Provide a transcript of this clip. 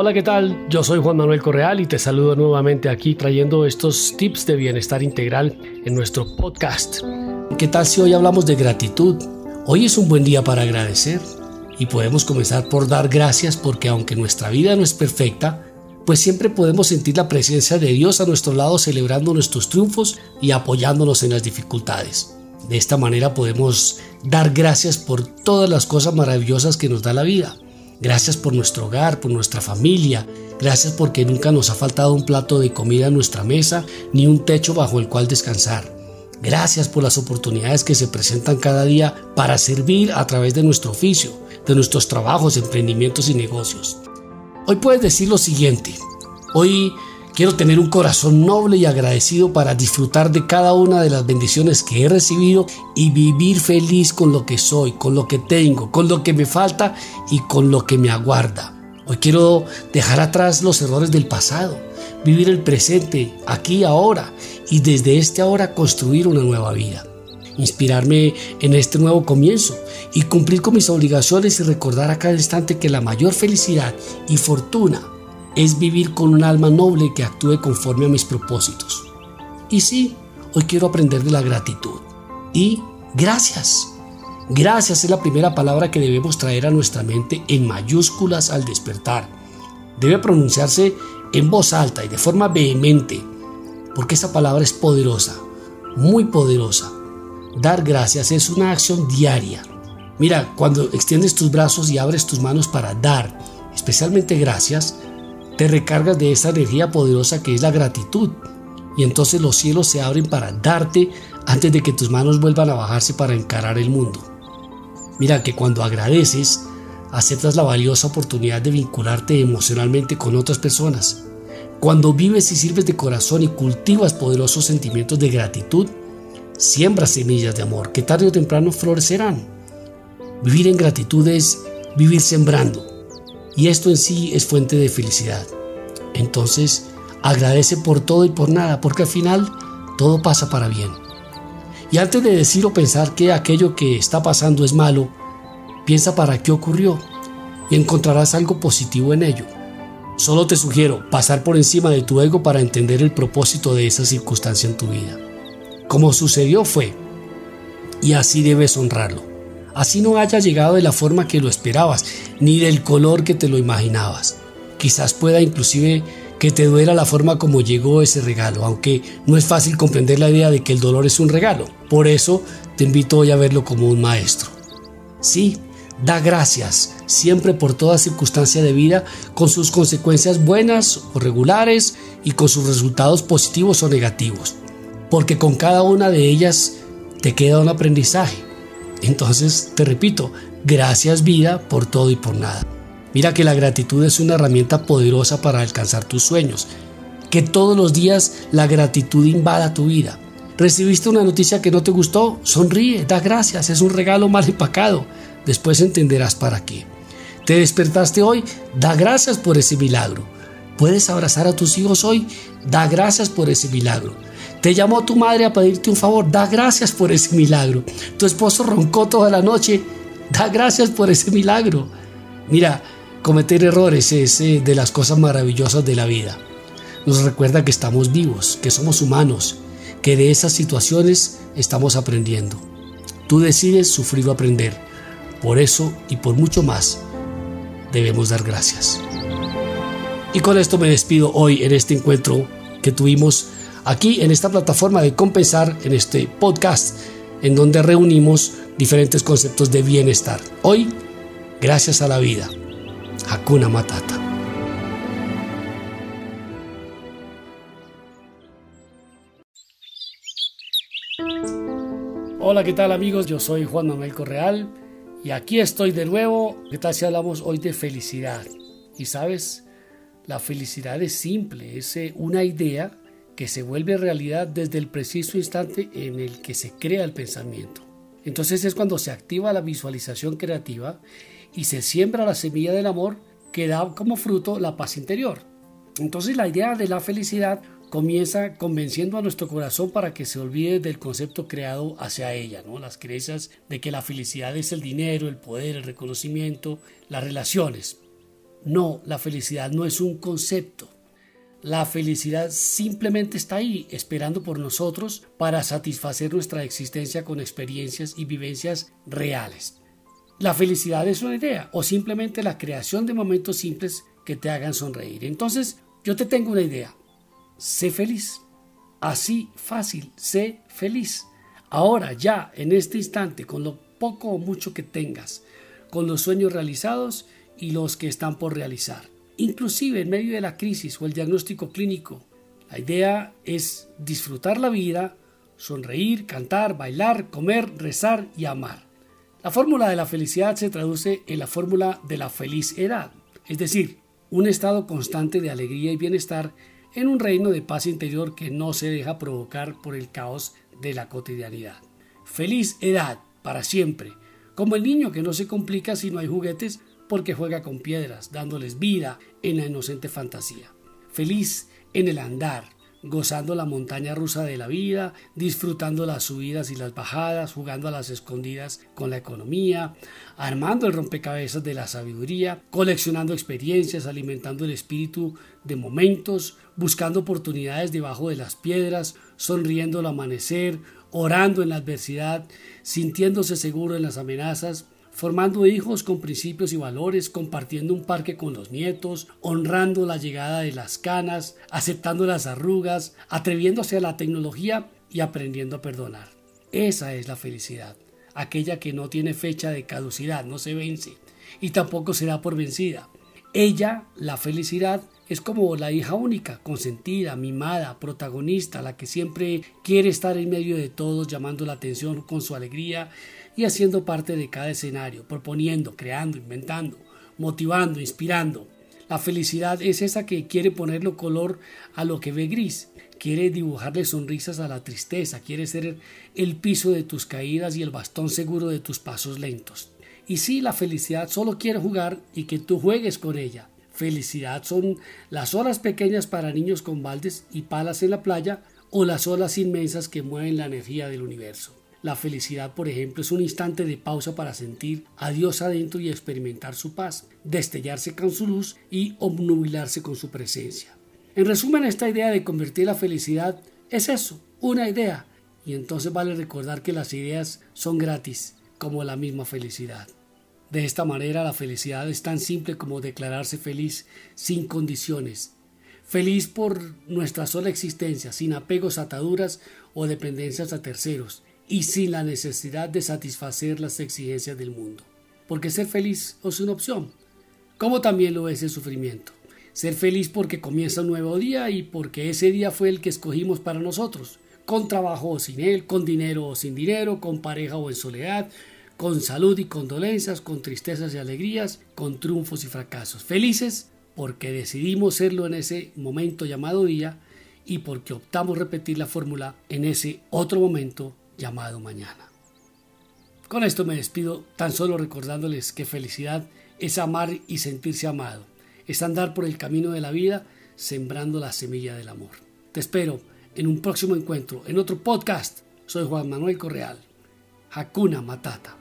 Hola, ¿qué tal? Yo soy Juan Manuel Correal y te saludo nuevamente aquí trayendo estos tips de bienestar integral en nuestro podcast. ¿Qué tal si hoy hablamos de gratitud? Hoy es un buen día para agradecer y podemos comenzar por dar gracias porque aunque nuestra vida no es perfecta, pues siempre podemos sentir la presencia de Dios a nuestro lado celebrando nuestros triunfos y apoyándonos en las dificultades. De esta manera podemos dar gracias por todas las cosas maravillosas que nos da la vida Gracias por nuestro hogar, por nuestra familia. Gracias porque nunca nos ha faltado un plato de comida en nuestra mesa ni un techo bajo el cual descansar. Gracias por las oportunidades que se presentan cada día para servir a través de nuestro oficio, de nuestros trabajos, emprendimientos y negocios. Hoy puedes decir lo siguiente. Hoy Quiero tener un corazón noble y agradecido para disfrutar de cada una de las bendiciones que he recibido y vivir feliz con lo que soy, con lo que tengo, con lo que me falta y con lo que me aguarda. Hoy quiero dejar atrás los errores del pasado, vivir el presente, aquí, ahora, y desde este ahora construir una nueva vida. Inspirarme en este nuevo comienzo y cumplir con mis obligaciones y recordar a cada instante que la mayor felicidad y fortuna es vivir con un alma noble que actúe conforme a mis propósitos. Y sí, hoy quiero aprender de la gratitud. Y gracias. Gracias es la primera palabra que debemos traer a nuestra mente en mayúsculas al despertar. Debe pronunciarse en voz alta y de forma vehemente, porque esa palabra es poderosa, muy poderosa. Dar gracias es una acción diaria. Mira, cuando extiendes tus brazos y abres tus manos para dar, especialmente gracias, te recargas de esa energía poderosa que es la gratitud. Y entonces los cielos se abren para darte antes de que tus manos vuelvan a bajarse para encarar el mundo. Mira que cuando agradeces, aceptas la valiosa oportunidad de vincularte emocionalmente con otras personas. Cuando vives y sirves de corazón y cultivas poderosos sentimientos de gratitud, siembras semillas de amor que tarde o temprano florecerán. Vivir en gratitud es vivir sembrando, y esto en sí es fuente de felicidad. Entonces, agradece por todo y por nada, porque al final todo pasa para bien. Y antes de decir o pensar que aquello que está pasando es malo, piensa para qué ocurrió y encontrarás algo positivo en ello. Solo te sugiero pasar por encima de tu ego para entender el propósito de esa circunstancia en tu vida. Como sucedió fue, y así debes honrarlo así no haya llegado de la forma que lo esperabas, ni del color que te lo imaginabas. Quizás pueda inclusive que te duela la forma como llegó ese regalo, aunque no es fácil comprender la idea de que el dolor es un regalo. Por eso te invito hoy a verlo como un maestro. Sí, da gracias siempre por toda circunstancia de vida, con sus consecuencias buenas o regulares y con sus resultados positivos o negativos, porque con cada una de ellas te queda un aprendizaje entonces, te repito, gracias vida por todo y por nada. Mira que la gratitud es una herramienta poderosa para alcanzar tus sueños. Que todos los días la gratitud invada tu vida. ¿Recibiste una noticia que no te gustó? Sonríe, da gracias, es un regalo mal empacado. Después entenderás para qué. ¿Te despertaste hoy? Da gracias por ese milagro. ¿Puedes abrazar a tus hijos hoy? Da gracias por ese milagro. Te llamó tu madre a pedirte un favor, da gracias por ese milagro. Tu esposo roncó toda la noche, da gracias por ese milagro. Mira, cometer errores es eh, de las cosas maravillosas de la vida. Nos recuerda que estamos vivos, que somos humanos, que de esas situaciones estamos aprendiendo. Tú decides sufrir o aprender. Por eso y por mucho más, debemos dar gracias. Y con esto me despido hoy en este encuentro que tuvimos aquí en esta plataforma de compensar, en este podcast, en donde reunimos diferentes conceptos de bienestar. Hoy, gracias a la vida. Hakuna Matata. Hola, ¿qué tal amigos? Yo soy Juan Manuel Correal y aquí estoy de nuevo. ¿Qué tal si hablamos hoy de felicidad? Y sabes, la felicidad es simple, es eh, una idea que se vuelve realidad desde el preciso instante en el que se crea el pensamiento. Entonces es cuando se activa la visualización creativa y se siembra la semilla del amor que da como fruto la paz interior. Entonces la idea de la felicidad comienza convenciendo a nuestro corazón para que se olvide del concepto creado hacia ella, ¿no? las creencias de que la felicidad es el dinero, el poder, el reconocimiento, las relaciones. No, la felicidad no es un concepto. La felicidad simplemente está ahí, esperando por nosotros para satisfacer nuestra existencia con experiencias y vivencias reales. La felicidad es una idea o simplemente la creación de momentos simples que te hagan sonreír. Entonces, yo te tengo una idea. Sé feliz. Así fácil, sé feliz. Ahora, ya, en este instante, con lo poco o mucho que tengas, con los sueños realizados y los que están por realizar. Inclusive en medio de la crisis o el diagnóstico clínico, la idea es disfrutar la vida, sonreír, cantar, bailar, comer, rezar y amar. La fórmula de la felicidad se traduce en la fórmula de la feliz edad, es decir, un estado constante de alegría y bienestar en un reino de paz interior que no se deja provocar por el caos de la cotidianidad. Feliz edad, para siempre, como el niño que no se complica si no hay juguetes porque juega con piedras, dándoles vida en la inocente fantasía. Feliz en el andar, gozando la montaña rusa de la vida, disfrutando las subidas y las bajadas, jugando a las escondidas con la economía, armando el rompecabezas de la sabiduría, coleccionando experiencias, alimentando el espíritu de momentos, buscando oportunidades debajo de las piedras, sonriendo al amanecer, orando en la adversidad, sintiéndose seguro en las amenazas, formando hijos con principios y valores, compartiendo un parque con los nietos, honrando la llegada de las canas, aceptando las arrugas, atreviéndose a la tecnología y aprendiendo a perdonar. Esa es la felicidad, aquella que no tiene fecha de caducidad, no se vence y tampoco será por vencida. Ella, la felicidad, es como la hija única, consentida, mimada, protagonista, la que siempre quiere estar en medio de todos, llamando la atención con su alegría y haciendo parte de cada escenario, proponiendo, creando, inventando, motivando, inspirando. La felicidad es esa que quiere ponerle color a lo que ve gris, quiere dibujarle sonrisas a la tristeza, quiere ser el piso de tus caídas y el bastón seguro de tus pasos lentos. Y sí, la felicidad solo quiere jugar y que tú juegues con ella. Felicidad son las olas pequeñas para niños con baldes y palas en la playa o las olas inmensas que mueven la energía del universo. La felicidad, por ejemplo, es un instante de pausa para sentir a Dios adentro y experimentar su paz, destellarse con su luz y obnubilarse con su presencia. En resumen, esta idea de convertir la felicidad es eso, una idea. Y entonces vale recordar que las ideas son gratis, como la misma felicidad. De esta manera la felicidad es tan simple como declararse feliz sin condiciones, feliz por nuestra sola existencia, sin apegos, ataduras o dependencias a terceros, y sin la necesidad de satisfacer las exigencias del mundo. Porque ser feliz es una opción, como también lo es el sufrimiento. Ser feliz porque comienza un nuevo día y porque ese día fue el que escogimos para nosotros, con trabajo o sin él, con dinero o sin dinero, con pareja o en soledad, con salud y con dolencias, con tristezas y alegrías, con triunfos y fracasos. Felices porque decidimos serlo en ese momento llamado día y porque optamos repetir la fórmula en ese otro momento llamado mañana. Con esto me despido tan solo recordándoles que felicidad es amar y sentirse amado, es andar por el camino de la vida sembrando la semilla del amor. Te espero en un próximo encuentro, en otro podcast. Soy Juan Manuel Correal. Hakuna Matata.